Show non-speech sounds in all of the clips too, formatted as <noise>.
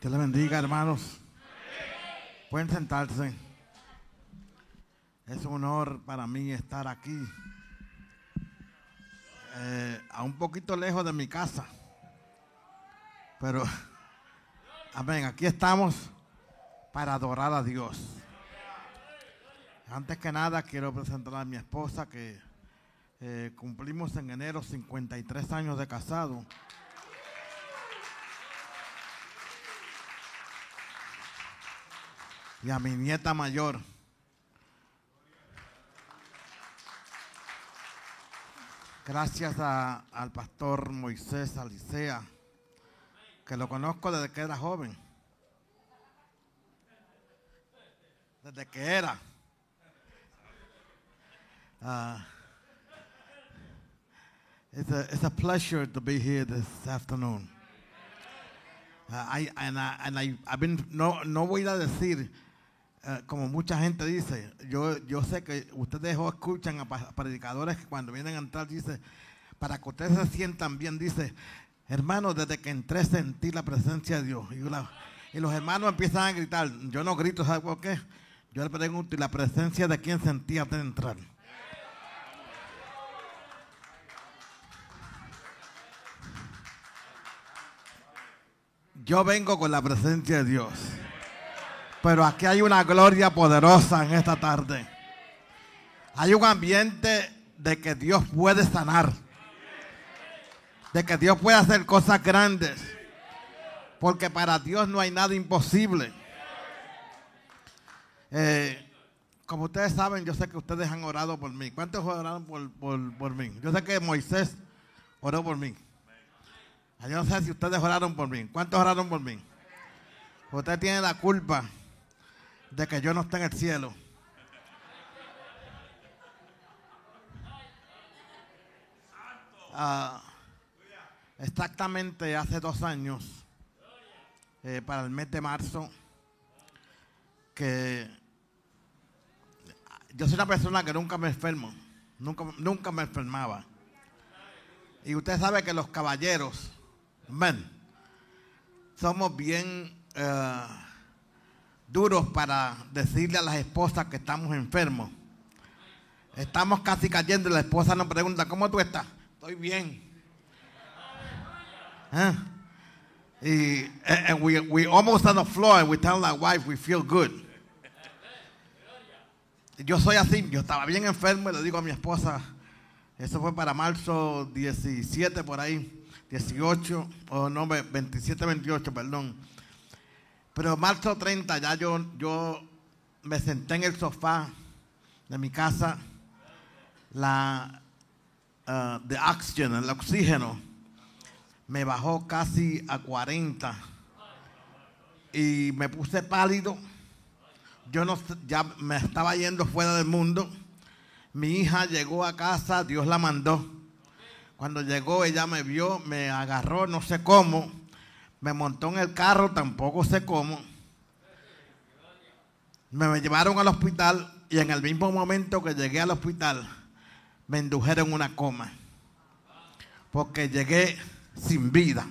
Que le bendiga, hermanos. Pueden sentarse. Es un honor para mí estar aquí, eh, a un poquito lejos de mi casa. Pero, <laughs> amén, aquí estamos para adorar a Dios. Antes que nada, quiero presentar a mi esposa que eh, cumplimos en enero 53 años de casado. Y a mi nieta mayor. Gracias a- al pastor Moisés Alicea, que lo conozco desde que era joven. Desde que era. Ah, it's, a, it's a pleasure to be here this afternoon. Uh, I, and I, and I, I've been- no, no voy a decir, eh, como mucha gente dice, yo, yo sé que ustedes o escuchan a predicadores que cuando vienen a entrar dice, para que ustedes se sientan bien, dice, hermano, desde que entré sentí la presencia de Dios. Y, los hermanos empiezan a gritar, yo no grito, ¿sabe por qué? Yo le pregunto, ¿y la presencia de quién sentía antes de entrar? Yo vengo con la presencia de Dios. Pero aquí hay una gloria poderosa en esta tarde. Hay un ambiente de que Dios puede sanar. De que Dios puede hacer cosas grandes. Porque para Dios no hay nada imposible. Eh, como ustedes saben, yo sé que ustedes han orado por mí. ¿Cuántos oraron por, por- por mí? Yo sé que Moisés oró por mí. Yo no sé si ustedes oraron por mí. ¿Cuántos oraron por mí? Usted tiene la culpa de que yo no esté en el cielo. Ah, exactamente hace dos años, eh, para el mes de marzo, que yo soy una persona que nunca me enfermo, nunca, nunca me enfermaba. Y usted sabe que los caballeros, amén, somos bien eh, duros para decirle a las esposas que estamos enfermos. Estamos casi cayendo y la esposa nos pregunta, ¿cómo tú estás? Estoy bien. ¿Eh? Y and- and we, we almost on the floor and we tell our wife we feel good. Yo soy así, yo estaba bien enfermo y le digo a mi esposa, eso fue para marzo 17 por ahí, 18, o no, 27, 28, perdón. Pero marzo 30 ya yo, yo me senté en el sofá de mi casa, la de oxygen, el oxígeno, me bajó casi a 40 y me puse pálido. Yo no, ya me estaba yendo fuera del mundo. Mi hija llegó a casa, Dios la mandó. Cuando llegó, ella me vio, me agarró, no sé cómo, me montó en el carro, tampoco sé cómo. Me, llevaron al hospital y en el mismo momento que llegué al hospital, me indujeron una coma. Porque llegué sin vida.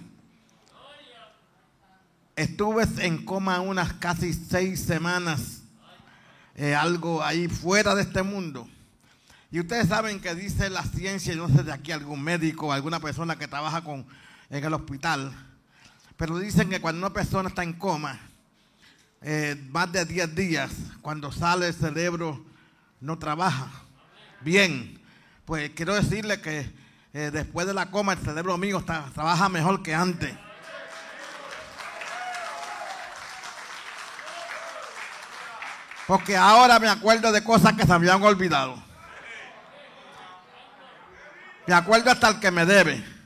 Estuve en coma unas casi seis semanas, eh, algo ahí fuera de este mundo. Y ustedes saben que dice la ciencia, yo no sé de aquí algún médico, alguna persona que trabaja con, en el hospital, pero dicen que cuando una persona está en coma, eh, más de 10 días, cuando sale el cerebro no trabaja bien. Pues quiero decirle que eh, después de la coma el cerebro mío está- trabaja mejor que antes. Porque ahora me acuerdo de cosas que se habían olvidado. Me acuerdo hasta el que me debe.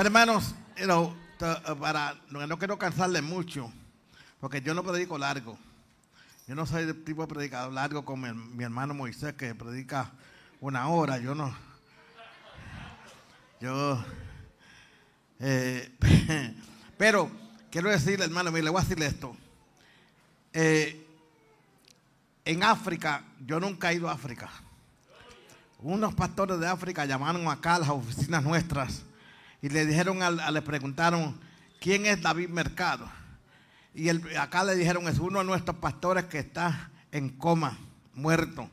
Hermanos, you know, uh, para, no, quiero cansarle mucho, porque yo no predico largo. Yo no soy el tipo de predicador largo como mi hermano Moisés que predica una hora. Yo no. Yo. eh, <laughs> pero quiero decirle, hermano, mire, le voy a decirle esto. Eh, en África, yo nunca he ido a África. Unos pastores de África llamaron acá a las oficinas nuestras y le dijeron, a- le preguntaron, ¿quién es David Mercado? Y el- acá le dijeron, es uno de nuestros pastores que está en coma, muerto.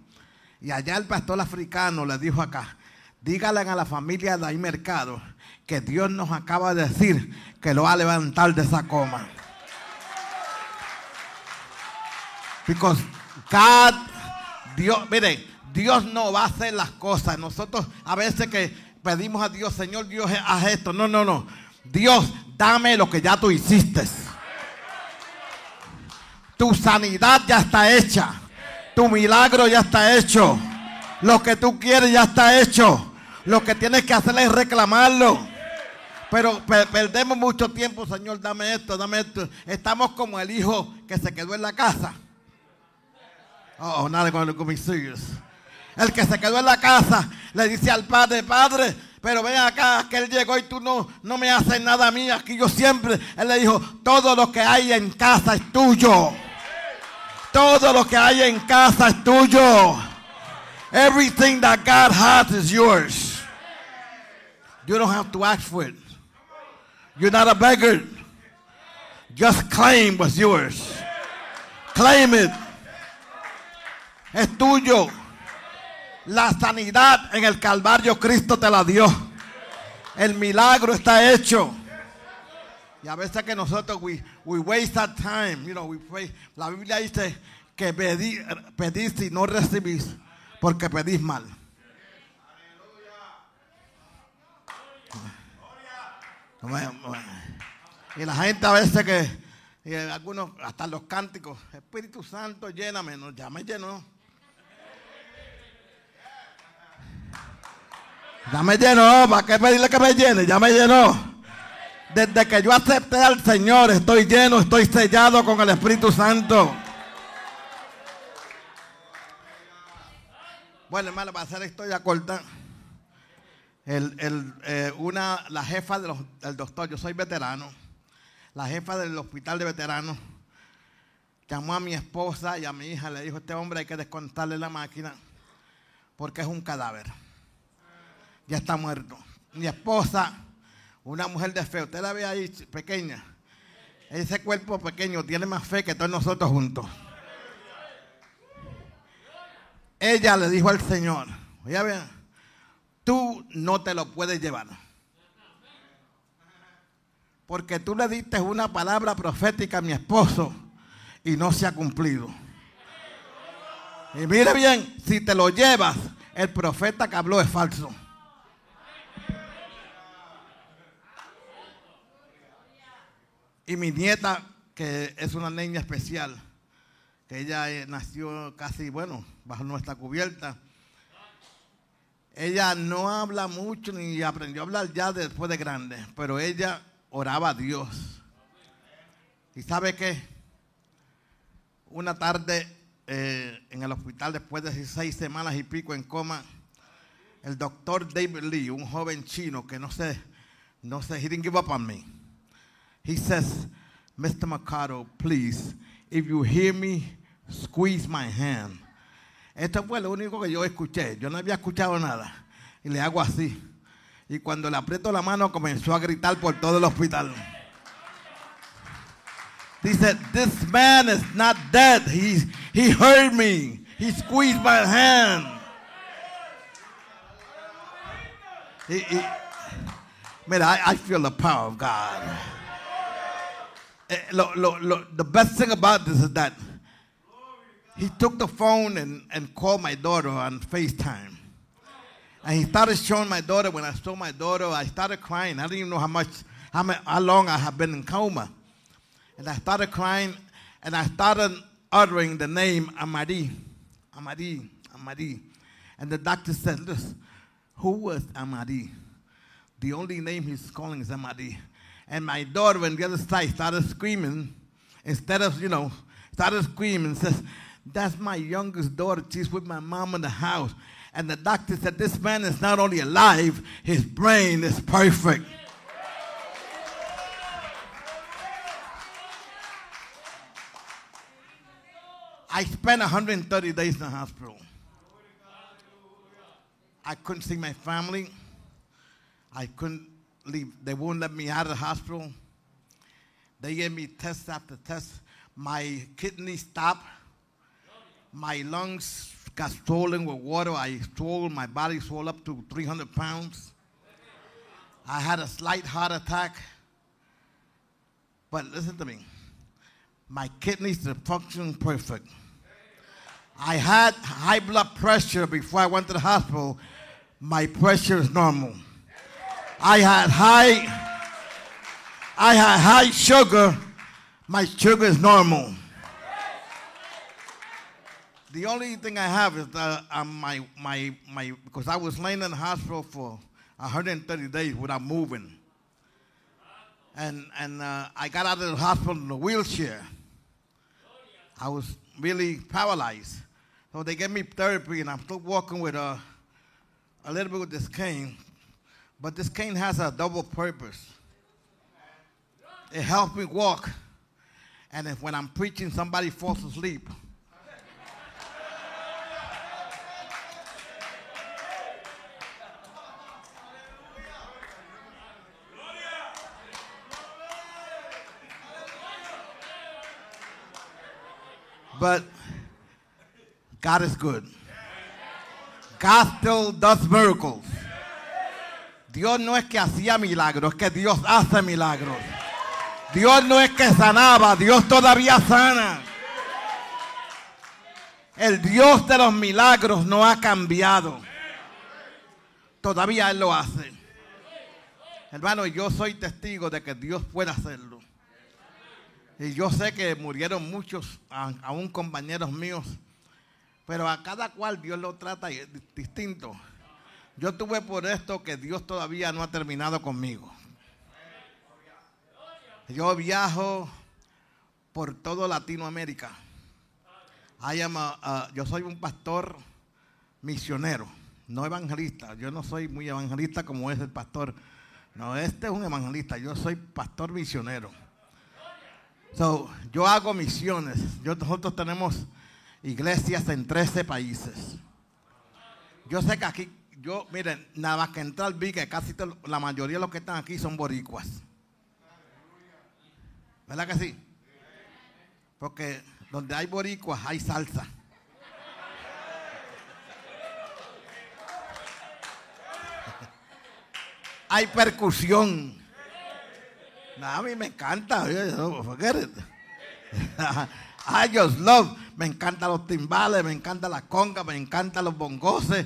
Y allá el pastor africano le dijo acá, dígale a la familia de David Mercado que Dios nos acaba de decir que lo va a levantar de esa coma. Because God, Dios, mire, Dios no va a hacer las cosas. Nosotros a veces que pedimos a Dios, Señor Dios, haz esto. No, no, no. Dios, dame lo que ya tú hiciste. Tu sanidad ya está hecha. Tu milagro ya está hecho. Lo que tú quieres ya está hecho. Lo que tienes que hacer es reclamarlo. Pero pe- perdemos mucho tiempo, Señor, dame esto, dame esto. Estamos como el hijo que se quedó en la casa. Oh, nada con mis serious. El que se quedó en la casa le dice al padre, padre, pero ven acá, que él llegó y tú no, no me haces nada a mí. Aquí yo siempre, él le dijo, todo lo que hay en casa es tuyo. Todo lo que hay en casa es tuyo. Everything that God has is yours. You don't have to ask for it. You're not a beggar. Just claim what's yours. Claim it. Es tuyo. La sanidad en el Calvario Cristo te la dio. El milagro está hecho. Y a veces que nosotros we, we waste that time, you know, we. La Biblia dice que pedí, pedís y no recibís porque pedís mal. Y la gente a veces que, y algunos, hasta los cánticos, Espíritu Santo, lléname, no, ya me llenó. Ya me llenó, ¿para qué pedirle que me llene? Ya me llenó. Desde que yo acepté al Señor, estoy lleno, estoy sellado con el Espíritu Santo. Bueno, hermano, para hacer historia corta, el, el, eh, una, la jefa del doctor, yo soy veterano, la jefa del hospital de veteranos llamó a mi esposa y a mi hija, le dijo, este hombre hay que descontarle la máquina porque es un cadáver. Ya está muerto. Mi esposa, una mujer de fe, usted la ve ahí pequeña. Ese cuerpo pequeño tiene más fe que todos nosotros juntos. Ella le dijo al Señor, oye, vean, tú no te lo puedes llevar. Porque tú le diste una palabra profética a mi esposo y no se ha cumplido. Y mire bien, si te lo llevas, el profeta que habló es falso. Y mi nieta, que es una niña especial, que ella eh, nació casi, bueno, bajo nuestra cubierta. Ella no habla mucho ni aprendió a hablar ya después de grande, pero ella oraba a Dios. ¿Y sabe qué? Una tarde eh, en el hospital, después de seis semanas y pico en coma, el doctor David Lee, un joven chino que no sé, no sé, he didn't give up on me. He says, Mr. Mercado, please, if you hear me, squeeze my hand. Esto fue lo único que yo escuché. Yo no había escuchado nada. Y le hago así. Y cuando le aprieto la mano, comenzó a gritar por todo el hospital. Dice, this man is not dead. He, he heard me. He squeezed my hand. He- he- mira, I, I feel the power of God. Eh, lo- lo- lo- the best thing about this is that he took the phone and, and called my daughter on FaceTime. And he started showing my daughter. When I saw my daughter, I started crying. I didn't even know how much, how, how long I have been in coma. And I started crying, and I started uttering the name Amadi, Amadi, Amadi. And the doctor said, listen, who was Amadi? The only name he's calling is Amadi. And my daughter on the other side started screaming, instead of, you know, started screaming, says, that's my youngest daughter. She's with my mom in the house. And the doctor said, this man is not only alive, his brain is perfect. I spent 130 days in the hospital. I couldn't see my family. I couldn't leave. They wouldn't let me out of the hospital. They gave me test after test. My kidney stopped. My lungs got swollen with water. I swole, my body swelled up to 300 pounds. I had a slight heart attack. But listen to me. My kidneys are functioning perfect. I had high blood pressure before I went to the hospital. My pressure is normal. I had high I had high sugar. My sugar is normal. The only thing I have is that um, my, my, my, because I was laying in the hospital for 130 days without moving. And, and uh, I got out of the hospital in a wheelchair. I was really paralyzed. So they gave me therapy, and I'm still walking with a, a little bit with this cane. But this cane has a double purpose. It helps me walk. And if when I'm preaching, somebody falls asleep, But God is good. God still does miracles. Dios no es que hacía milagros, es que Dios hace milagros. Dios no es que sanaba, Dios todavía sana. El Dios de los milagros no ha cambiado. Todavía Él lo hace. Hermano, yo soy testigo de que Dios puede hacerlo. Y yo sé que murieron muchos, aún compañeros míos, pero a cada cual Dios lo trata distinto. Yo tuve por esto que Dios todavía no ha terminado conmigo. Yo viajo por todo Latinoamérica. yo soy un pastor misionero, no evangelista. Yo no soy muy evangelista como es el pastor. No, este es un evangelista. Yo soy pastor misionero. So, yo hago misiones. Yo, nosotros tenemos iglesias en 13 países. Yo sé que aquí, yo, miren, nada más que entrar vi que casi la mayoría de los que están aquí son boricuas. ¿Verdad que sí? Porque donde hay boricuas hay salsa. <laughs> hay percusión. a mí me encanta. <laughs> I just love. Me encantan los timbales, me encantan las congas, me encantan los bongoses.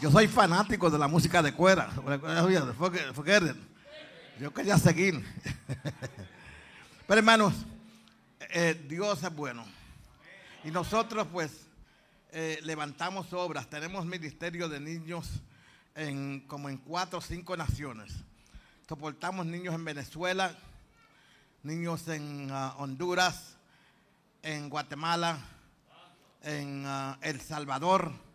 Yo soy fanático de la música de cuera. Yo quería seguir. Pero hermanos, eh, Dios es bueno. Y nosotros pues eh, levantamos obras. Tenemos ministerio de niños en, como en cuatro o cinco naciones. Soportamos niños en Venezuela, niños en uh, Honduras, en Guatemala, en uh, El Salvador.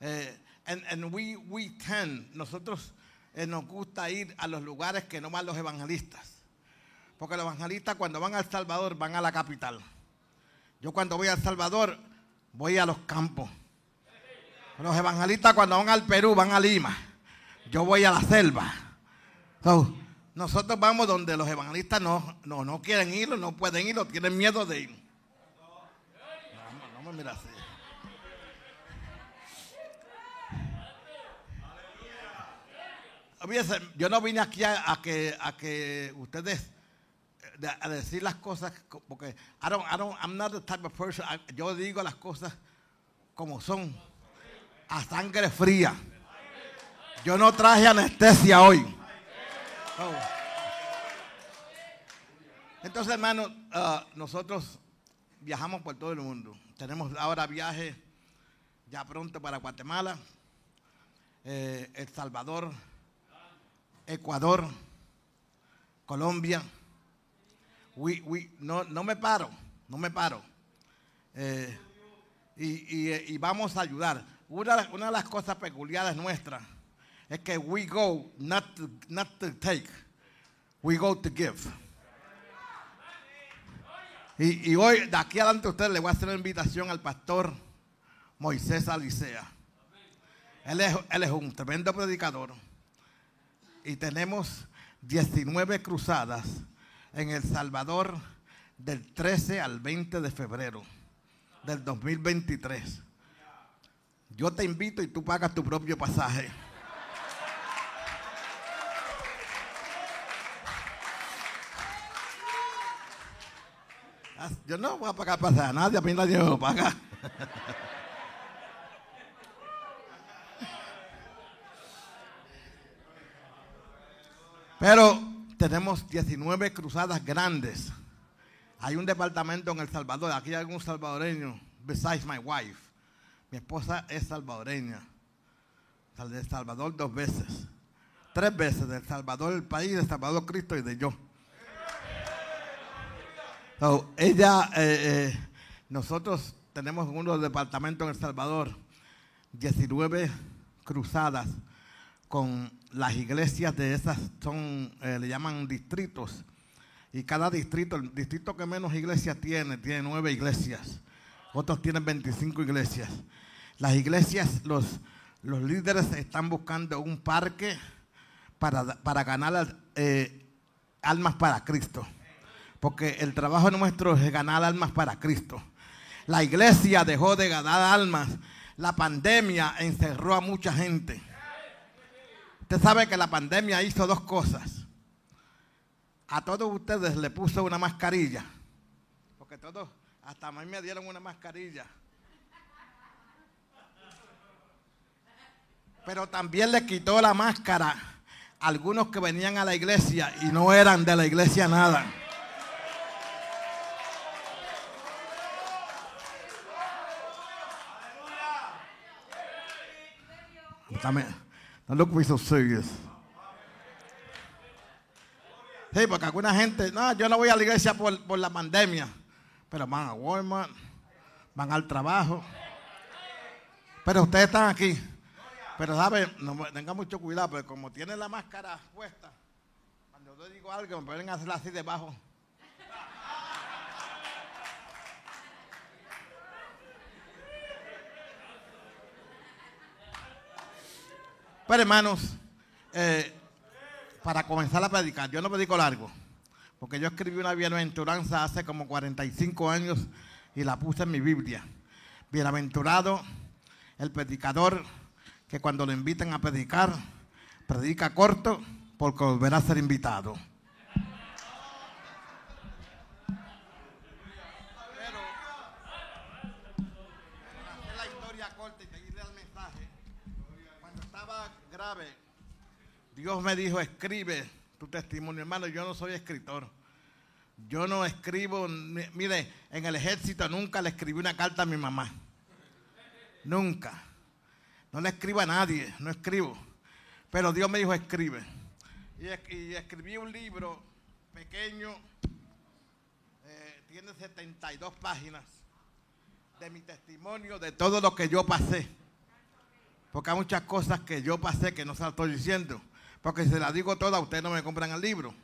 Eh, and, we, we tend, nosotros eh, nos gusta ir a los lugares que no van los evangelistas. Porque los evangelistas cuando van a El Salvador van a la capital. Yo cuando voy a El Salvador voy a los campos. Los evangelistas cuando van al Perú van a Lima. Yo voy a la selva. nosotros vamos donde los evangelistas no, no, no quieren ir, no pueden ir, o tienen miedo de ir. No, me mira así. Yo no vine aquí a, que, a que ustedes eh, a decir las cosas porque I don't, I don't, I'm not the type of person. yo digo las cosas como son, a sangre fría. Yo no traje anestesia hoy. Oh. Entonces, hermano, uh, nosotros viajamos por todo el mundo. Tenemos ahora viaje ya pronto para Guatemala, eh, El Salvador, Ecuador, Colombia. no, no, me paro, no me paro. Eh, y, vamos a ayudar. Una, una, de las cosas peculiares nuestras es que we go not to, not to take, we go to give. Y, y, hoy, de aquí adelante, a usted le voy a hacer una invitación al pastor Moisés Alicea. Él es, él es un tremendo predicador y tenemos 19 cruzadas en El Salvador del 13 al 20 de febrero del 2023. Yo te invito y tú pagas tu propio pasaje. Yo no voy a pagar pasaje a nadie, a mí nadie me lo paga. <laughs> Pero tenemos 19 cruzadas grandes. Hay un departamento en El Salvador. Aquí hay algún salvadoreño, besides my wife. Mi esposa es salvadoreña. De El Salvador dos veces. Tres veces. De El Salvador, el país, de Salvador, Cristo y de yo. ella, eh, eh, nosotros tenemos uno departamentos en El Salvador, 19 cruzadas con las iglesias de esas son, eh, le llaman distritos. Y cada distrito, el distrito que menos iglesias tiene, tiene nueve iglesias. Otros tienen 25 iglesias. Las iglesias, los, los líderes están buscando un parque para, ganar eh, almas para Cristo. Porque el trabajo nuestro es ganar almas para Cristo. La iglesia dejó de ganar almas. La pandemia encerró a mucha gente. Usted sabe que la pandemia hizo dos cosas. A todos ustedes le puso una mascarilla. Porque todos, hasta a mí me dieron una mascarilla. Pero también le quitó la máscara a algunos que venían a la iglesia y no eran de la iglesia nada. También. No look me so serious. Sí, porque alguna gente, no, yo no voy a la iglesia por, la pandemia, pero van a Walmart, van al trabajo. Pero ustedes están aquí. Pero saben, tengan mucho cuidado, porque como tienen la máscara puesta, cuando yo digo algo, me pueden hacer así debajo. Pero hermanos, eh, para comenzar a predicar, yo no predico largo, porque yo escribí una bienaventuranza hace como 45 años y la puse en mi Biblia. Bienaventurado el predicador que cuando lo inviten a predicar, predica corto porque volverá a ser invitado. Dios me dijo, escribe tu testimonio. Hermano, yo no soy escritor. Yo no escribo, mire, en el ejército nunca le escribí una carta a mi mamá. Nunca. No le escribo a nadie, no escribo. Pero Dios me dijo, escribe. Y, escribí un libro pequeño, eh, tiene 72 páginas de mi testimonio, de todo lo que yo pasé. Porque hay muchas cosas que yo pasé que no se las estoy diciendo. Porque si se las digo todas, ustedes no me compran el libro.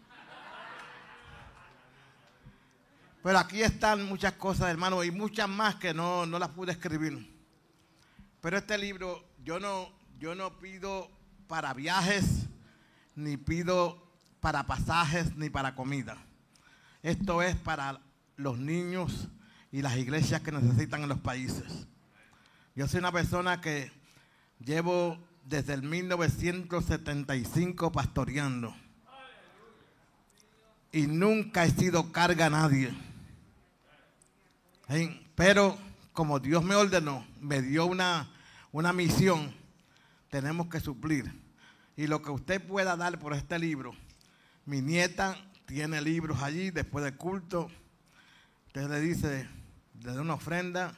Pero aquí están muchas cosas, hermano, y muchas más que no, las pude escribir. Pero este libro yo no, yo no pido para viajes, ni pido para pasajes, ni para comida. Esto es para los niños y las iglesias que necesitan en los países. Yo soy una persona que Llevo desde el 1975 pastoreando. Y nunca he sido carga a nadie. Pero como Dios me ordenó, me dio una, una misión, tenemos que suplir. Y lo que usted pueda dar por este libro, mi nieta tiene libros allí después del culto. Usted le dice, le da una ofrenda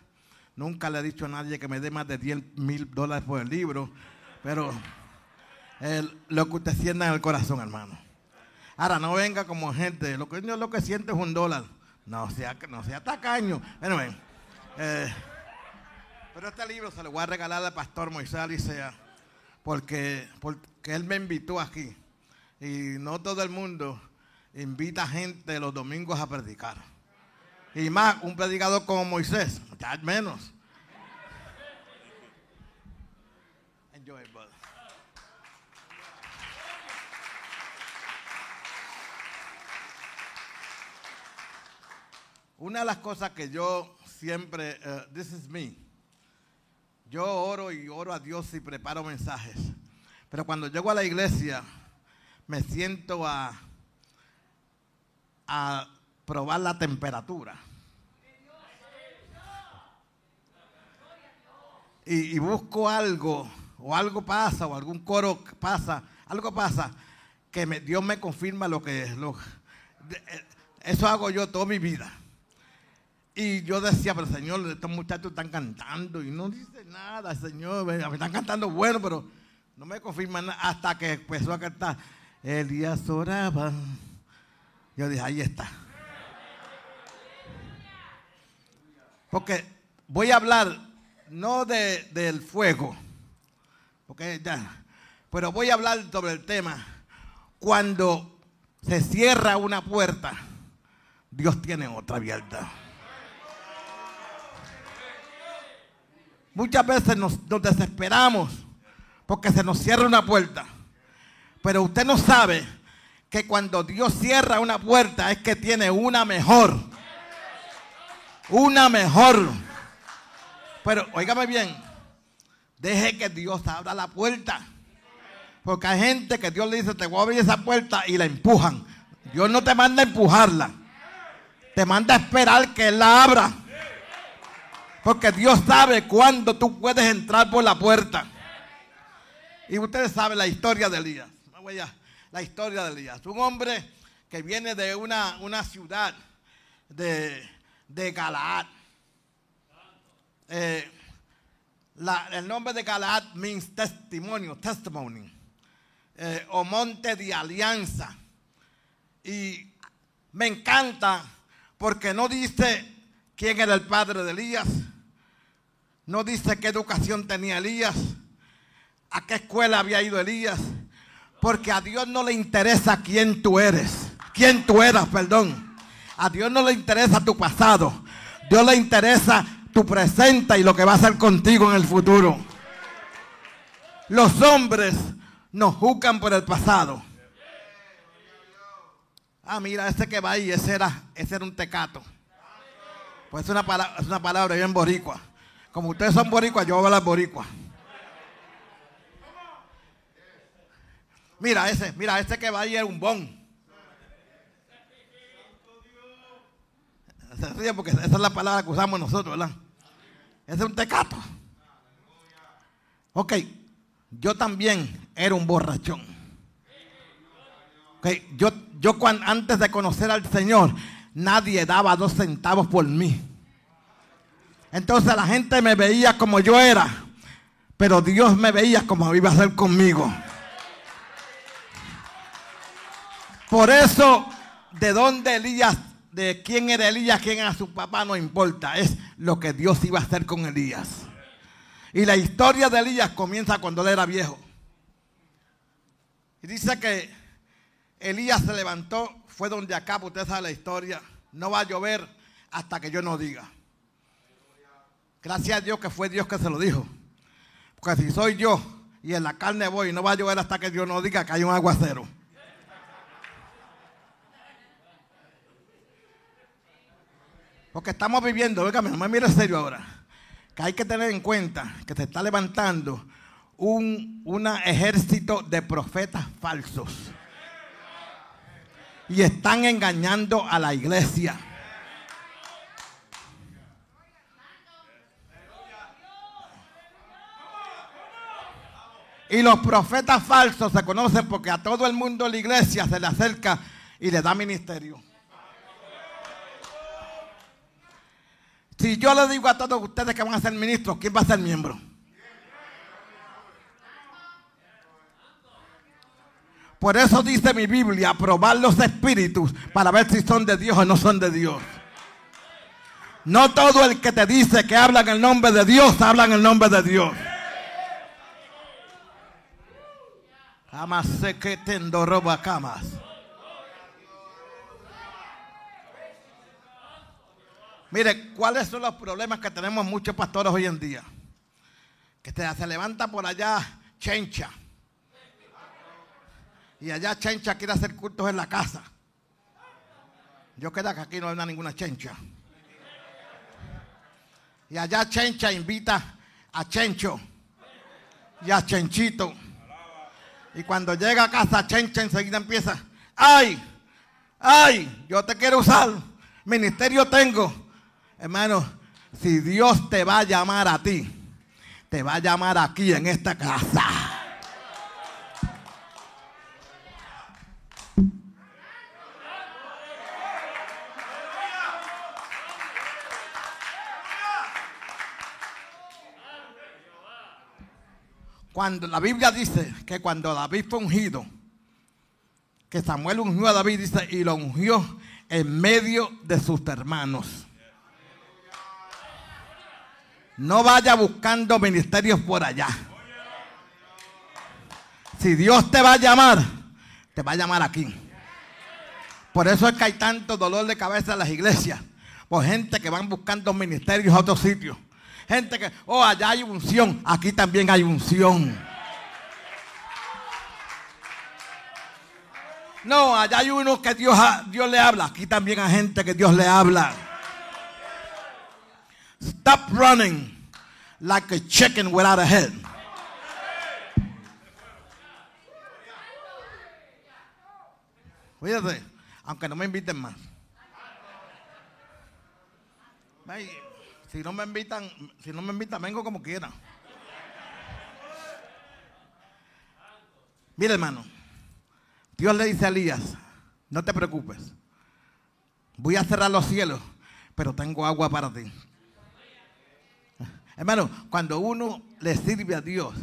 Nunca le he dicho a nadie que me dé más de 10 mil dólares por el libro, pero lo que usted sienta en el corazón, hermano. Ahora, no venga como gente, lo que yo lo que siente es un dólar. No sea, no sea tacaño. Eh, pero este libro se lo voy a regalar al pastor Moisés Alicea, porque, porque él me invitó aquí. Y no todo el mundo invita gente los domingos a predicar. Y más, un predicador como Moisés, tal menos. Enjoy, brother. Una de las cosas que yo siempre, eh, this is me, yo oro y oro a Dios y preparo mensajes. Pero cuando llego a la iglesia, me siento a, a probar la temperatura. Y, busco algo, o algo pasa, o algún coro pasa, algo pasa, que me- Dios me confirma lo que es. Lo, eh, eso hago yo toda mi vida. Y yo decía, pero Señor, estos muchachos están cantando y no dice nada, Señor. Me están cantando bueno, pero no me confirman nada hasta que empezó a cantar. Elías oraba. Yo dije, ahí está. Porque voy a hablar no de, del fuego, porque ya, pero voy a hablar sobre el tema. Cuando se cierra una puerta, Dios tiene otra abierta. Muchas veces nos, nos desesperamos porque se nos cierra una puerta. Pero usted no sabe que cuando Dios cierra una puerta es que tiene una mejor. Una mejor. Pero óigame bien, deje que Dios abra la puerta. Porque hay gente que Dios le dice, te voy a abrir esa puerta y la empujan. Dios no te manda a empujarla. Te manda a esperar que Él la abra. Porque Dios sabe cuándo tú puedes entrar por la puerta. Y ustedes saben la historia de Elías. La historia de Elías. Un hombre que viene de una, una ciudad de, de Galaad. Eh, el nombre de Galaad means testimonio, testimony. Eh, o monte de alianza. Y me encanta porque no dice quién era el padre de Elías. No dice qué educación tenía Elías. A qué escuela había ido Elías. Porque a Dios no le interesa quién tú eres. Quién tú eras, perdón. A Dios no le interesa tu pasado. Dios le interesa tu presente y lo que va a hacer contigo en el futuro. Los hombres nos juzgan por el pasado. Ah, mira, ese que va ahí, ese era, ese era un tecato. Pues es una, palabra, es una palabra bien boricua. Como ustedes son boricuas, yo voy a hablar boricua. Mira ese, mira, ese que va ahí es un bon. Porque esa es la palabra que usamos nosotros, ¿verdad? Ese es un tecato. Ok, yo también era un borrachón. Ok, yo, yo cuan- antes de conocer al Señor, nadie daba dos centavos por mí. Entonces la gente me veía como yo era, pero Dios me veía como iba a hacer conmigo. Por eso, de dónde Elías, de quién era Elías, quién era su papá, no importa. Es lo que Dios iba a hacer con Elías. Y la historia de Elías comienza cuando él era viejo. Y dice que Elías se levantó, fue donde acá, usted sabe la historia. No va a llover hasta que yo no diga. Gracias a Dios que fue Dios que se lo dijo. Porque si soy yo y en la carne voy, no va a llover hasta que Dios no diga que hay un aguacero. Porque estamos viviendo, óigame, no me mire serio ahora, que hay que tener en cuenta que se está levantando un una ejército de profetas falsos. Y están engañando a la iglesia. Y los profetas falsos se conocen porque a todo el mundo la iglesia se le acerca y le da ministerio. Si yo le digo a todos ustedes que van a ser ministros, ¿quién va a ser miembro? Por eso dice mi Biblia, probar los espíritus para ver si son de Dios o no son de Dios. No todo el que te dice que habla en el nombre de Dios, habla en el nombre de Dios. Jamás sé que tendo roba camas. Mire, ¿cuáles son los problemas que tenemos muchos pastores hoy en día? Que se, levanta por allá Chencha. Y allá Chencha quiere hacer cultos en la casa. Yo creo que aquí no hay ninguna Chencha. Y allá Chencha invita a Chencho y a Chenchito. Y cuando llega a casa, Chencha enseguida empieza, ay, ay, yo te quiero usar, ministerio tengo. Hermano, si Dios te va a llamar a ti, te va a llamar aquí en esta casa. Cuando la Biblia dice que cuando David fue ungido, que Samuel ungió a David, dice, y lo ungió en medio de sus hermanos. No vaya buscando ministerios por allá. Si Dios te va a llamar, te va a llamar aquí. Por eso es que hay tanto dolor de cabeza en las iglesias. Por gente que van buscando ministerios a otros sitios. Gente que, oh, allá hay unción, aquí también hay unción. No, allá hay uno que Dios, Dios le habla, aquí también hay gente que Dios le habla. Stop running like a chicken without a head. Fíjate, aunque no me inviten más. Si no me invitan, si no me invitan, vengo como quiera. Mira, hermano. Dios le dice a Elías, no te preocupes. Voy a cerrar los cielos, pero tengo agua para ti. Hermano, cuando uno le sirve a Dios,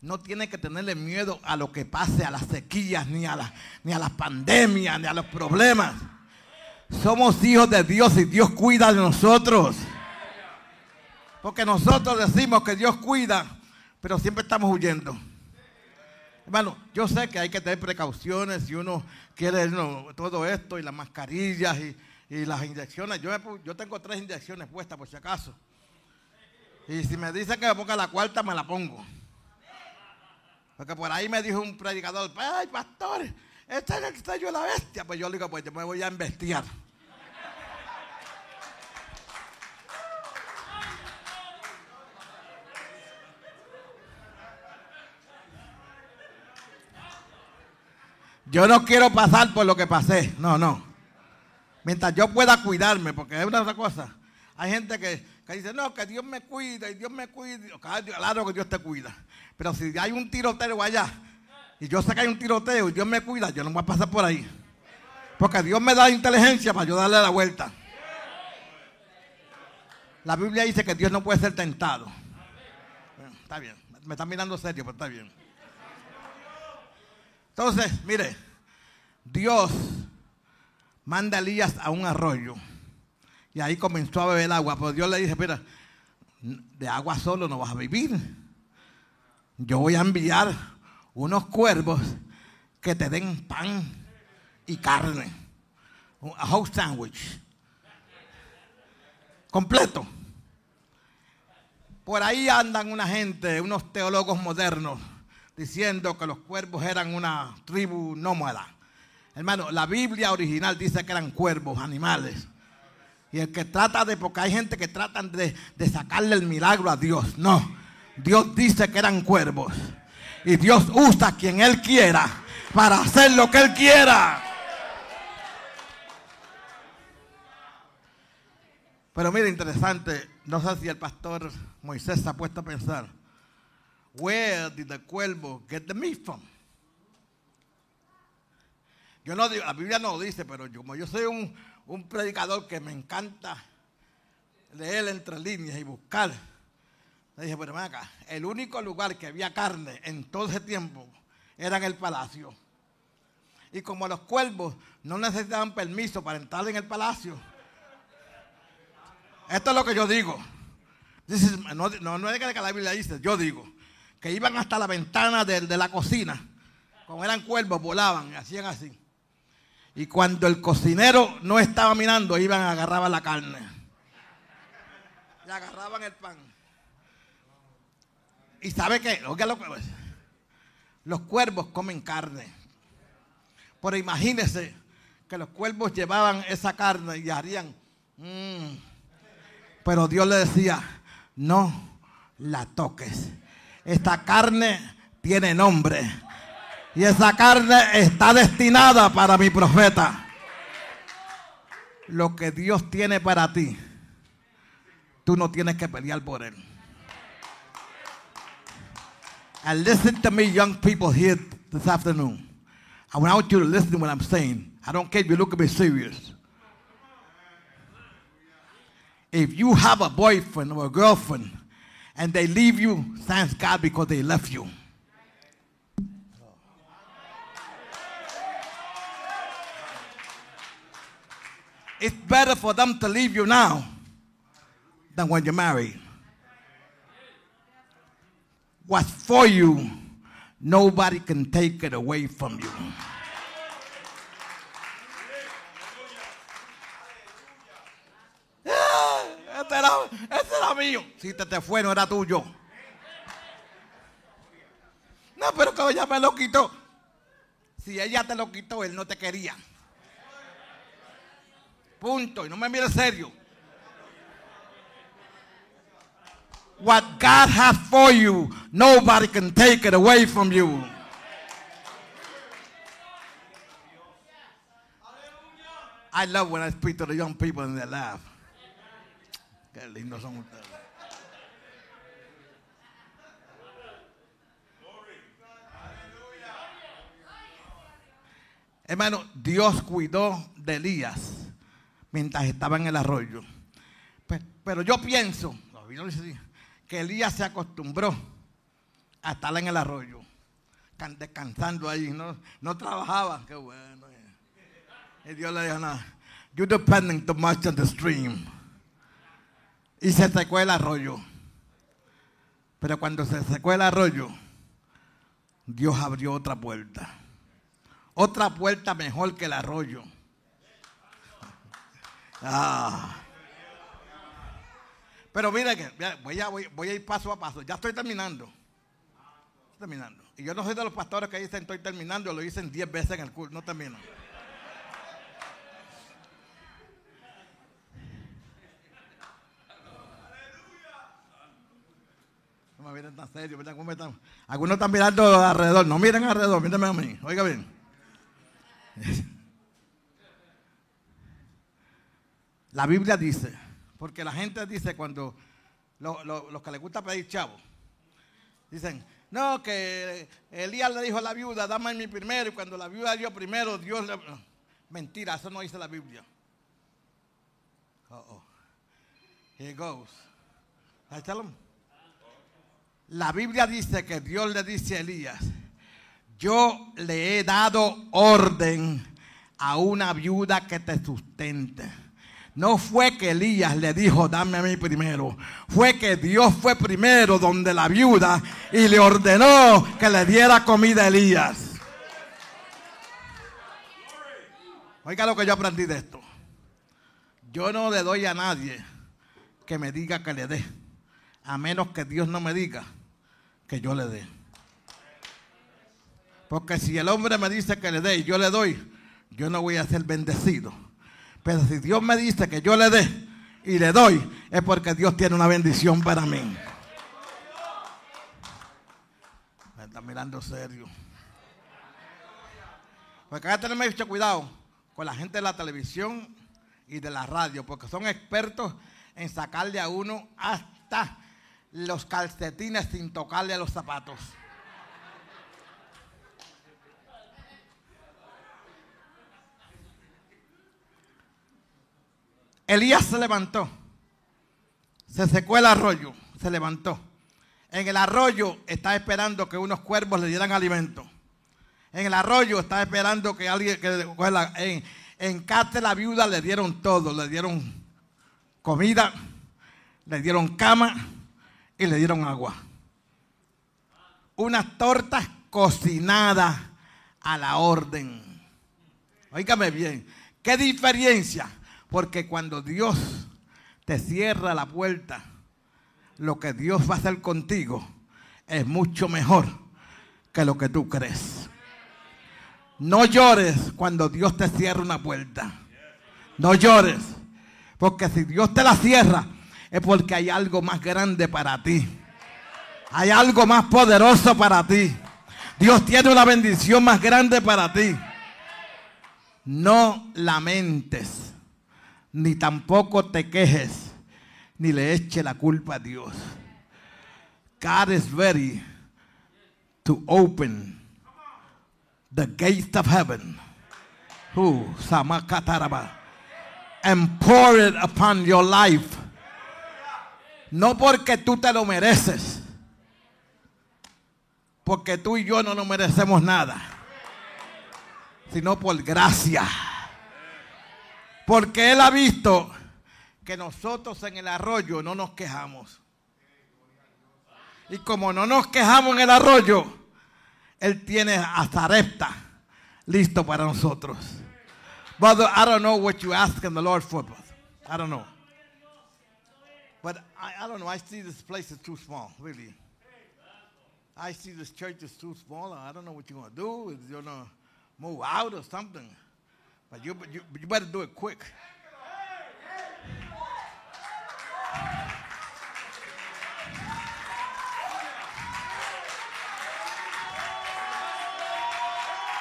no tiene que tenerle miedo a lo que pase, a las sequías, ni a, ni a las pandemias, ni a los problemas. Somos hijos de Dios y Dios cuida de nosotros. Porque nosotros decimos que Dios cuida, pero siempre estamos huyendo. Hermano, yo sé que hay que tener precauciones si uno quiere todo esto y las mascarillas y, las inyecciones. Yo, yo tengo tres inyecciones puestas por si acaso. Y si me dice que me ponga la cuarta, me la pongo. Porque por ahí me dijo un predicador, ay, pastor, esta es el sello de la bestia. Pues yo le digo, pues yo me voy a investigar. Yo no quiero pasar por lo que pasé. No, no. Mientras yo pueda cuidarme, porque es una otra cosa. Hay gente que, dice, no, que Dios me cuida y Dios me cuida. Claro que Dios te cuida. Pero si hay un tiroteo allá y yo sé que hay un tiroteo y Dios me cuida, yo no voy a pasar por ahí. Porque Dios me da inteligencia para yo darle la vuelta. La Biblia dice que Dios no puede ser tentado. está bien. Me están mirando serio, pero está bien. Entonces, mire, Dios manda a Elías a un arroyo. Y ahí comenzó a beber agua. Pero Dios le dice, mira, de agua solo no vas a vivir. Yo voy a enviar unos cuervos que te den pan y carne. Un house sandwich. Completo. Por ahí andan una gente, unos teólogos modernos diciendo que los cuervos eran una tribu nómada. Hermano, la Biblia original dice que eran cuervos, animales. Y el que trata de, porque hay gente que tratan de, de sacarle el milagro a Dios. No, Dios dice que eran cuervos. Y Dios usa a quien Él quiera para hacer lo que Él quiera. Pero mira, interesante, no sé si el pastor Moisés se ha puesto a pensar. Where did the cuervo get the meat from? Yo no la Biblia no lo dice, pero yo, como yo soy un, un predicador que me encanta leer entre líneas y buscar, le dije, pero ven acá, el único lugar que había carne en todo ese tiempo era en el palacio. Y como los cuervos no necesitaban permiso para entrar en el palacio, esto es lo que yo digo. no, no, no es que la Biblia dice, yo digo que iban hasta la ventana de, la cocina. Como eran cuervos, volaban y hacían así. Y cuando el cocinero no estaba mirando, iban a agarrar la carne. Y agarraban el pan. ¿Y sabe qué? Los cuervos comen carne. Pero imagínese que los cuervos llevaban esa carne y harían. Mm. Pero Dios le decía, no la toques. Esta carne tiene nombre. Y esa carne está destinada para mi profeta. Lo que Dios tiene para ti, tú no tienes que pelear por él. And listen to me, young people here this afternoon. I want you to listen to what I'm saying. I don't care if you look at me serious. If you have a boyfriend or a girlfriend and they leave you, thank God because they left you. It's better for them to leave you now than when you're married. What's for you, nobody can take it away from you. Ah, este era, este era mío. Si te, te fue, no era tuyo. No, pero que ella me lo quitó. Si ella te lo quitó, él no te quería. Punto. Y no me mires serio. What God has for you, nobody can take it away from you. I love when I speak to the young people and they laugh. Qué lindos son ustedes. Hermano, Dios cuidó de Elías mientras estaba en el arroyo. Pero yo pienso, que Elías se acostumbró a estar en el arroyo, descansando ahí, no, no trabajaba. Qué bueno. Y Dios le dijo, no, you're depending too much on the stream. Y se secó el arroyo. Pero cuando se secó el arroyo, Dios abrió otra puerta. Otra puerta mejor que el arroyo. Ah. Pero mire que voy a, ir paso a paso. Ya estoy terminando. Terminando. Y yo no soy de los pastores que dicen estoy terminando, lo dicen diez veces en el culto. No termino. No me miren tan serio, están? Algunos están mirando alrededor. No miren alrededor, mírenme a mí. Oiga bien. La Biblia dice, porque la gente dice cuando los que les gusta pedir chavo, dicen, no, que Elías le dijo a la viuda, dame mi primero, y cuando la viuda dio primero, Dios le... Mentira, eso no dice la Biblia. Uh oh. Here goes. La Biblia dice que Dios le dice a Elías, yo le he dado orden a una viuda que te sustente. No fue que Elías le dijo, dame a mí primero. Fue que Dios fue primero donde la viuda y le ordenó que le diera comida a Elías. Oiga lo que yo aprendí de esto. Yo no le doy a nadie que me diga que le dé. A menos que Dios no me diga que yo le dé. Porque si el hombre me dice que le dé y yo le doy, yo no voy a ser bendecido. Pero si Dios me dice que yo le dé y le doy, es porque Dios tiene una bendición para mí. Me está mirando serio. Porque hay que tener mucho cuidado con la gente de la televisión y de la radio, porque son expertos en sacarle a uno hasta los calcetines sin tocarle a los zapatos. Elías se levantó. Se secó el arroyo. Se levantó. En el arroyo estaba esperando que unos cuervos le dieran alimento. En el arroyo estaba esperando que alguien que en, en casa la viuda le dieron todo, le dieron comida, le dieron cama y le dieron agua. Unas tortas cocinadas a la orden. Óigame bien, ¿qué diferencia? Porque cuando Dios te cierra la puerta, lo que Dios va a hacer contigo es mucho mejor que lo que tú crees. No llores cuando Dios te cierra una puerta. No llores. Porque si Dios te la cierra, es porque hay algo más grande para ti. Hay algo más poderoso para ti. Dios tiene una bendición más grande para ti. No lamentes, ni tampoco te quejes, ni le eche la culpa a Dios. God is ready to open the gates of heaven. Who Samakataraba and pour it upon your life. No porque tú te lo mereces. Porque tú y yo no nos merecemos nada. Sino por gracia. Porque Él ha visto que nosotros en el arroyo no nos quejamos. Y como no nos quejamos en el arroyo, Él tiene a Zarepta listo para nosotros. But I don't know what you asking the Lord for. I don't know. But I, I don't know. I see this place is too small, really. I see this church is too small. I don't know what you're going to do. Is you're going to move out or something. But you, you, you better do it quick.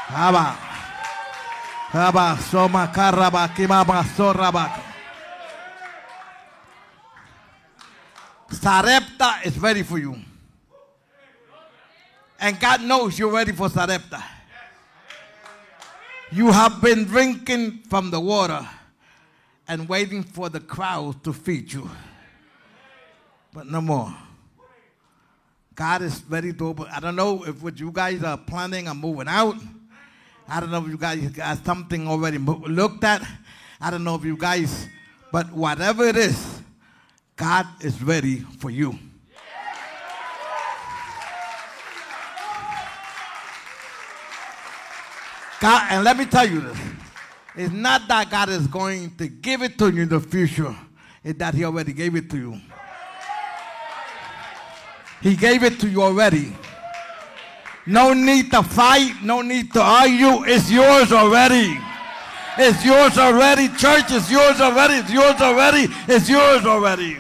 Abba. Abba, Soma, Karaba, Kimaba, Soraba. Sarepta is ready for you. And God knows you're ready for Sarepta. You have been drinking from the water and waiting for the crowd to feed you. But no more. God is ready to open. I don't know if what you guys are planning on moving out. I don't know if you guys got something already looked at. I don't know if you guys, but whatever it is, God is ready for you. God, and let me tell you this. It's not that God is going to give it to you in the future. It's that He already gave it to you. He gave it to you already. No need to fight. No need to argue. It's yours already. It's yours already. Church is yours already. It's yours already. It's yours already.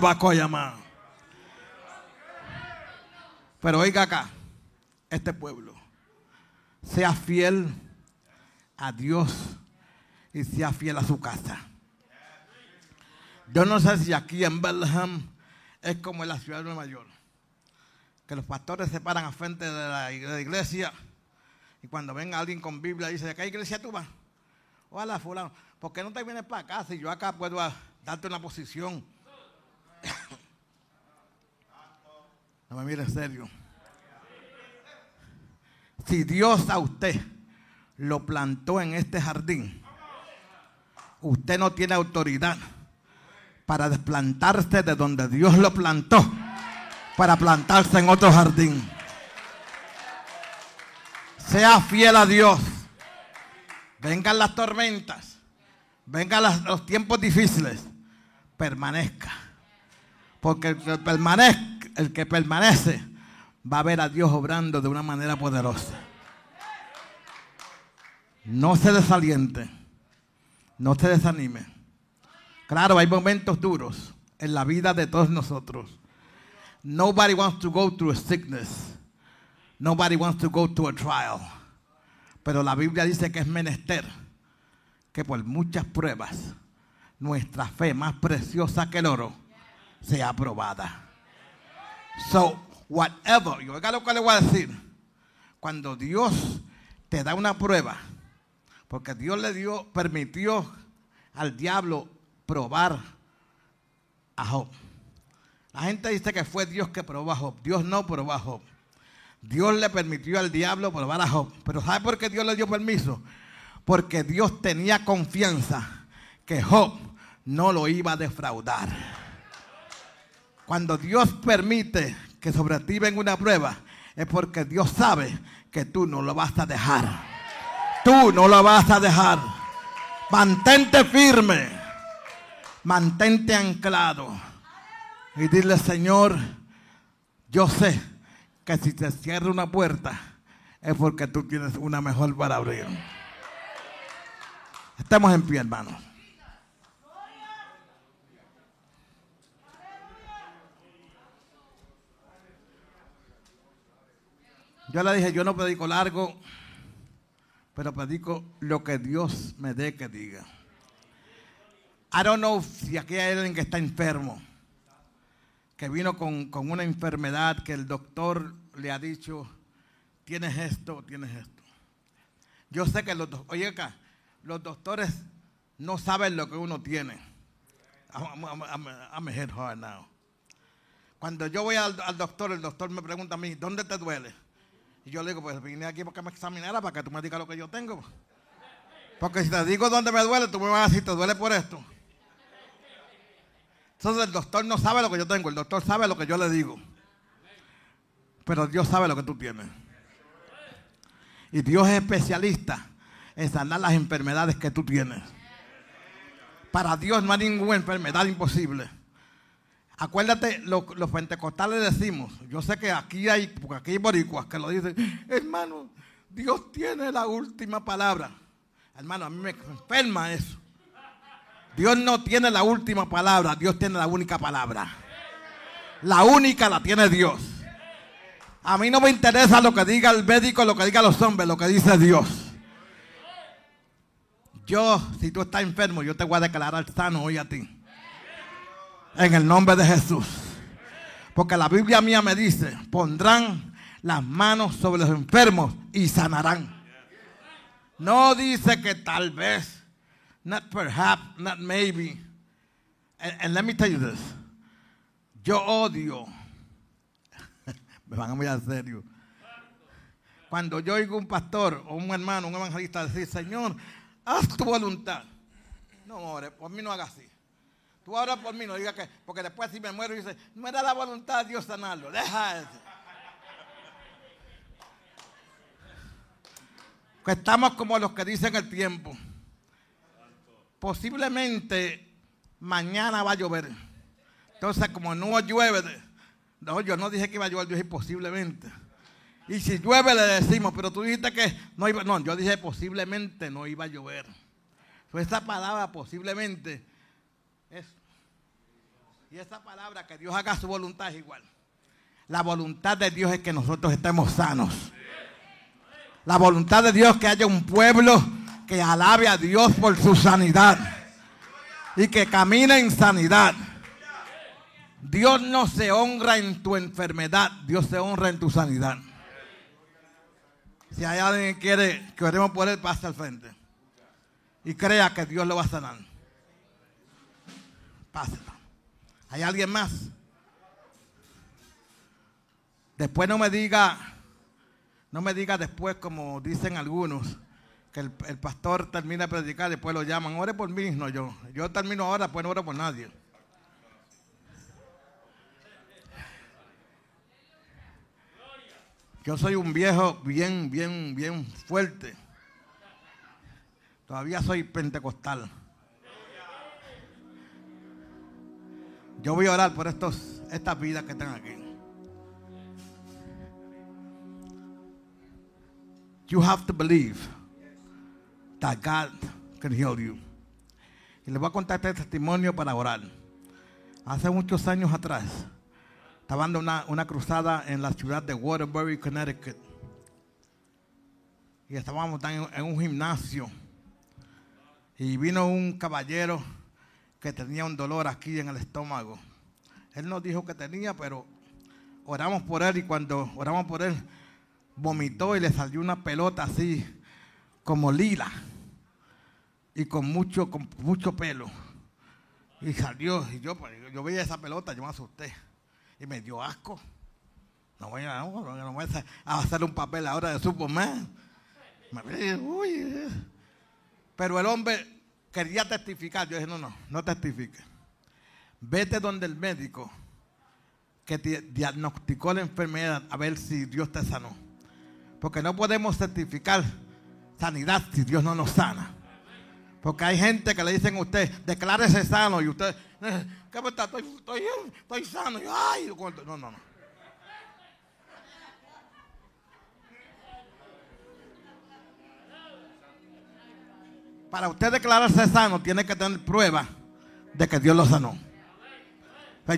Bakoyama. Pero oiga acá, este pueblo, sea fiel a Dios y sea fiel a su casa. Yo no sé si aquí en Bethlehem es como en la ciudad de Nueva York, que los pastores se paran a frente de la iglesia y cuando venga alguien con Biblia dice, ¿de qué iglesia tú vas? Hola, fulano. ¿Por qué no te vienes para acá si yo acá puedo darte una posición? <coughs> no me mire en serio. Si Dios a usted lo plantó en este jardín, usted no tiene autoridad para desplantarse de donde Dios lo plantó, para plantarse en otro jardín. Sea fiel a Dios. Vengan las tormentas. Vengan los tiempos difíciles. Permanezca. Porque el que, el que permanece va a ver a Dios obrando de una manera poderosa. No se desaliente. No se desanime. Claro, hay momentos duros en la vida de todos nosotros. Nobody wants to go through sickness. Nobody wants to go to a trial. Pero la Biblia dice que es menester que por muchas pruebas nuestra fe más preciosa que el oro sea aprobada. So, whatever, y oiga lo que le voy a decir, cuando Dios te da una prueba, porque Dios le dio, permitió al diablo probar a Job. La gente dice que fue Dios que probó a Job. Dios no probó a Job. Dios le permitió al diablo probar a Job. Pero ¿sabe por qué Dios le dio permiso? Porque Dios tenía confianza que Job no lo iba a defraudar. Cuando Dios permite que sobre ti venga una prueba, es porque Dios sabe que tú no lo vas a dejar. Tú no lo vas a dejar. Mantente firme. Mantente anclado. Y dile, Señor, Yo sé que si te cierra una puerta es porque tú tienes una mejor para abrir. Estamos en pie, hermanos. Yo le dije, yo no predico largo, pero predico lo que Dios me dé que diga. I don't know si aquí hay alguien que está enfermo, que vino con, con una enfermedad que el doctor le ha dicho, tienes esto, tienes esto. Yo sé que los, oye acá, los doctores no saben lo que uno tiene. I'm, I'm, hard now. Cuando yo voy al, al, doctor, el doctor me pregunta a mí, ¿dónde te duele? Y yo le digo, pues vine aquí porque me examinara para que tú me digas lo que yo tengo. Porque si te digo dónde me duele, tú me vas a decir, ¿te duele por esto? Entonces el doctor no sabe lo que yo tengo, el doctor sabe lo que yo le digo. Pero Dios sabe lo que tú tienes. Y Dios es especialista en sanar las enfermedades que tú tienes. Para Dios no hay ninguna enfermedad imposible. Acuérdate, los, pentecostales decimos, yo sé que aquí hay, porque aquí hay boricuas que lo dicen, hermano, Dios tiene la última palabra. Hermano, a mí me enferma eso. Dios no tiene la última palabra, Dios tiene la única palabra. La única la tiene Dios. A mí no me interesa lo que diga el médico, lo que diga los hombres, lo que dice Dios. Yo, si tú estás enfermo, yo te voy a declarar sano hoy a ti. En el nombre de Jesús. Porque la Biblia mía me dice, pondrán las manos sobre los enfermos y sanarán. No dice que tal vez, not perhaps, not maybe. And, let me tell you this. Yo odio, <laughs> me van a mirar serio. Cuando yo oigo un pastor o un hermano, un evangelista decir, Señor, haz tu voluntad. No, more, por mí no haga así. Tú ahora por mí no digas que, porque después si me muero dice, no era la voluntad de Dios sanarlo. Deja eso. Estamos como los que dicen el tiempo. Posiblemente mañana va a llover. Entonces, como no llueve, no, yo no dije que iba a llover, yo dije posiblemente. Y si llueve le decimos, pero tú dijiste que no iba, no, yo dije posiblemente no iba a llover. esa palabra posiblemente es, y esa palabra que Dios haga su voluntad es igual. La voluntad de Dios es que nosotros estemos sanos. La voluntad de Dios es que haya un pueblo que alabe a Dios por su sanidad y que camine en sanidad. Dios no se honra en tu enfermedad, Dios se honra en tu sanidad. Si hay alguien que quiere que oremos por él, pase al frente. Y crea que Dios lo va a sanar. Páselo. ¿Hay alguien más? Después no me diga, no me diga después como dicen algunos, que el, pastor termina de predicar y después lo llaman, ore por mí, no yo. Yo termino ahora, pues no oro por nadie. Yo soy un viejo bien, bien, bien fuerte. Todavía soy pentecostal. Yo voy a orar por estos, estas vidas que están aquí. You have to believe that God can heal you. Y les voy a contar este testimonio para orar. Hace muchos años atrás, estaba dando una, cruzada en la ciudad de Waterbury, Connecticut. Y estábamos en, en un gimnasio. Y vino un caballero que tenía un dolor aquí en el estómago. Él nos dijo que tenía, pero oramos por él y cuando oramos por él, vomitó y le salió una pelota así, como lila, y con mucho, con mucho pelo. Y salió, y yo, pues, yo veía esa pelota, yo me asusté y me dio asco. No voy a, no, a hacer un papel ahora de Superman. Pero el hombre quería testificar. Yo dije, no, no, no testifique. Vete donde el médico que te diagnosticó la enfermedad a ver si Dios te sanó. Porque no podemos certificar sanidad si Dios no nos sana. Porque hay gente que le dicen a usted, declárese sano. Y usted, eh, ¿qué está? Estoy, estoy, estoy sano. Y yo, Ay, no, no, no. Para usted declararse sano, tiene que tener prueba de que Dios lo sanó.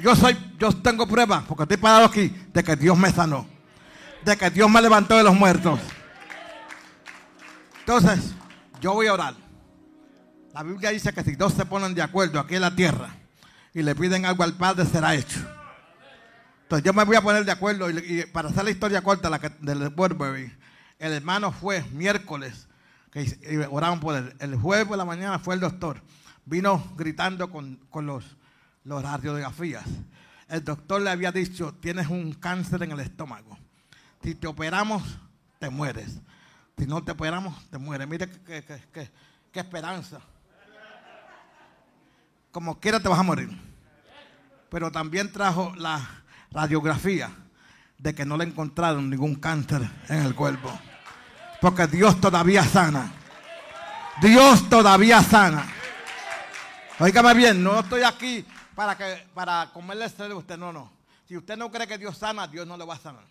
Yo, soy, yo tengo prueba, porque estoy parado aquí, de que Dios me sanó. De que Dios me levantó de los muertos. Entonces, yo voy a orar. La Biblia dice que si dos se ponen de acuerdo aquí en la tierra y le piden algo al Padre, será hecho. Entonces yo me voy a poner de acuerdo y, para hacer la historia corta la del Burberry, el hermano fue miércoles, que oraban por él. El jueves por la mañana fue el doctor. Vino gritando con, los, los radiografías. El doctor le había dicho, tienes un cáncer en el estómago. Si te operamos, te mueres. Si no te operamos, te mueres. Mire qué, qué esperanza. Como quiera te vas a morir. Pero también trajo la radiografía de que no le encontraron ningún cáncer en el cuerpo. Porque Dios todavía sana. Dios todavía sana. Óigame bien, no estoy aquí para que para comerle el cerebro usted, no, no. Si usted no cree que Dios sana, Dios no le va a sanar.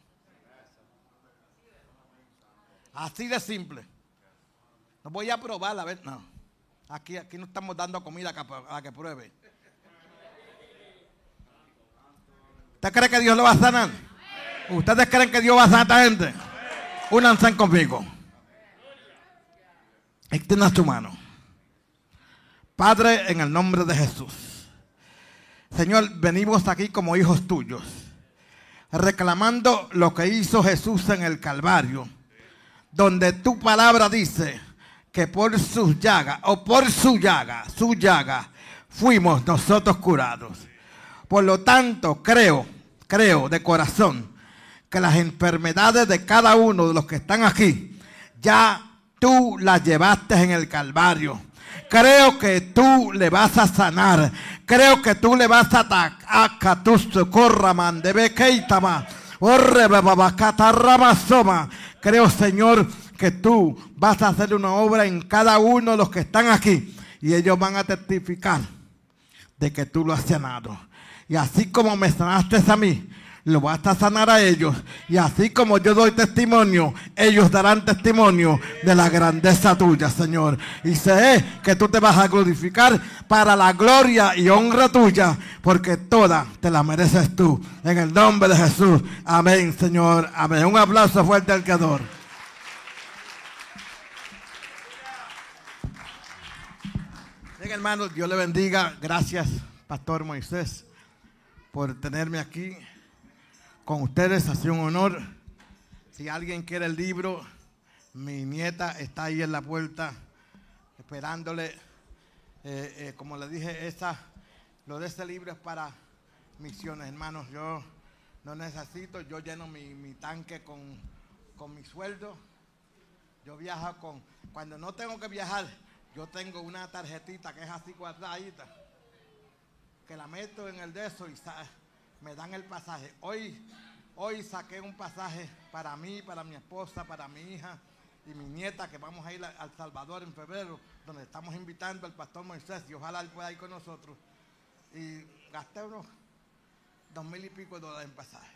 Así de simple. No voy a probar, a ver, no. Aquí, aquí no estamos dando comida a que pruebe. ¿Usted cree que Dios lo va a sanar? ¿Ustedes creen que Dios va a sanar a esta gente? Únanse conmigo. Extienda tu mano. Padre, en el nombre de Jesús. Señor, venimos aquí como hijos tuyos, reclamando lo que hizo Jesús en el Calvario, donde tu palabra dice que por sus llagas, o por su llaga, su llaga, fuimos nosotros curados. Por lo tanto, creo, creo de corazón que las enfermedades de cada uno de los que están aquí ya tú las llevaste en el Calvario. Creo que tú le vas a sanar. Creo que tú le vas a atacar. Creo, Señor, que tú vas a hacer una obra en cada uno de los que están aquí. Y ellos van a testificar de que tú lo has sanado. Y así como me sanaste a mí, lo vas a sanar a ellos. Y así como yo doy testimonio, ellos darán testimonio de la grandeza tuya, Señor. Y sé que tú te vas a glorificar para la gloria y honra tuya, porque toda te la mereces tú. En el nombre de Jesús. Amén, Señor. Amén. Un aplauso fuerte al Creador. Bien, hermanos, Dios le bendiga. Gracias, Pastor Moisés por tenerme aquí con ustedes. Ha sido un honor. Si alguien quiere el libro, mi nieta está ahí en la puerta esperándole. Eh, eh, como le dije, esta, lo de este libro es para misiones, hermanos. Yo no necesito, yo lleno mi, tanque con, con mi sueldo. Yo viajo con, cuando no tengo que viajar, yo tengo una tarjetita que es así cuadradita que la meto en el de eso y me dan el pasaje. Hoy, hoy saqué un pasaje para mí, para mi esposa, para mi hija y mi nieta, que vamos a ir al Salvador en febrero, donde estamos invitando al pastor Moisés y ojalá él pueda ir con nosotros. Y gasté unos dos mil y pico de dólares en pasaje.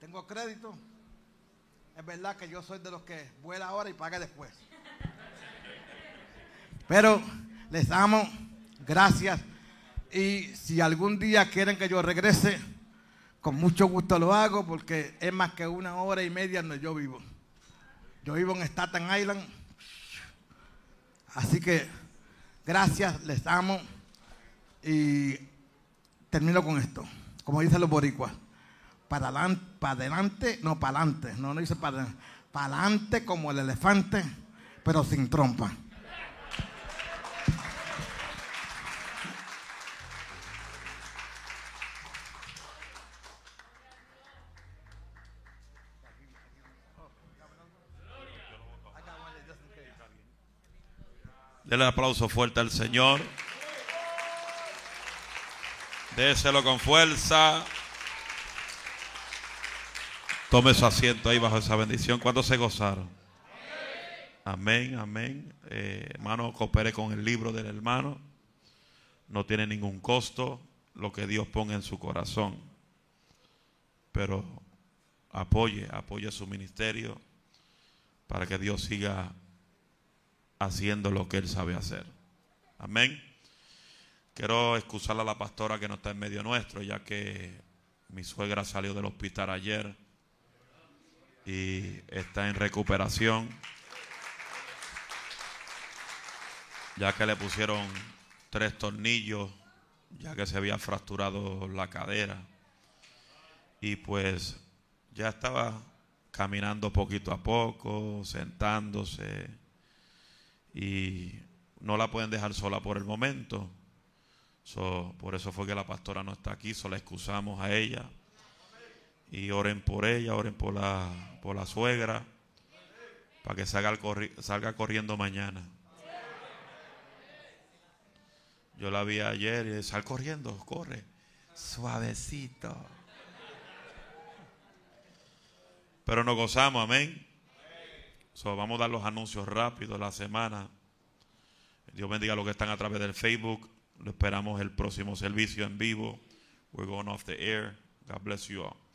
Tengo crédito. Es verdad que yo soy de los que vuela ahora y paga después. Pero les amo. Gracias. Y si algún día quieren que yo regrese, con mucho gusto lo hago porque es más que una hora y media donde yo vivo. Yo vivo en Staten Island. Así que gracias, les amo. Y termino con esto. Como dicen los boricuas. Para adelante, no para adelante. No, no dice para adelante. Para adelante como el elefante, pero sin trompa. Denle aplauso fuerte al Señor. Déselo con fuerza. Tome su asiento ahí bajo esa bendición. ¿Cuántos se gozaron? Amén, amén. Eh, hermano, coopere con el libro del hermano. No tiene ningún costo lo que Dios ponga en su corazón. Pero apoye, apoye su ministerio para que Dios siga haciendo lo que Él sabe hacer. Amén. Quiero excusar a la pastora que no está en medio nuestro, ya que mi suegra salió del hospital ayer y está en recuperación, ya que le pusieron tres tornillos, ya que se había fracturado la cadera. Y pues ya estaba caminando poquito a poco, sentándose, y no la pueden dejar sola por el momento. por eso fue que la pastora no está aquí, solo excusamos a ella. Y oren por ella, oren por la, por la suegra, para que salga, salga corriendo mañana. Yo la vi ayer y sal corriendo, corre, suavecito. Pero nos gozamos, amén. Vamos a dar los anuncios rápidos de la semana. Dios bendiga a los que están a través del Facebook. Lo esperamos el próximo servicio en vivo. We're going off the air. God bless you all.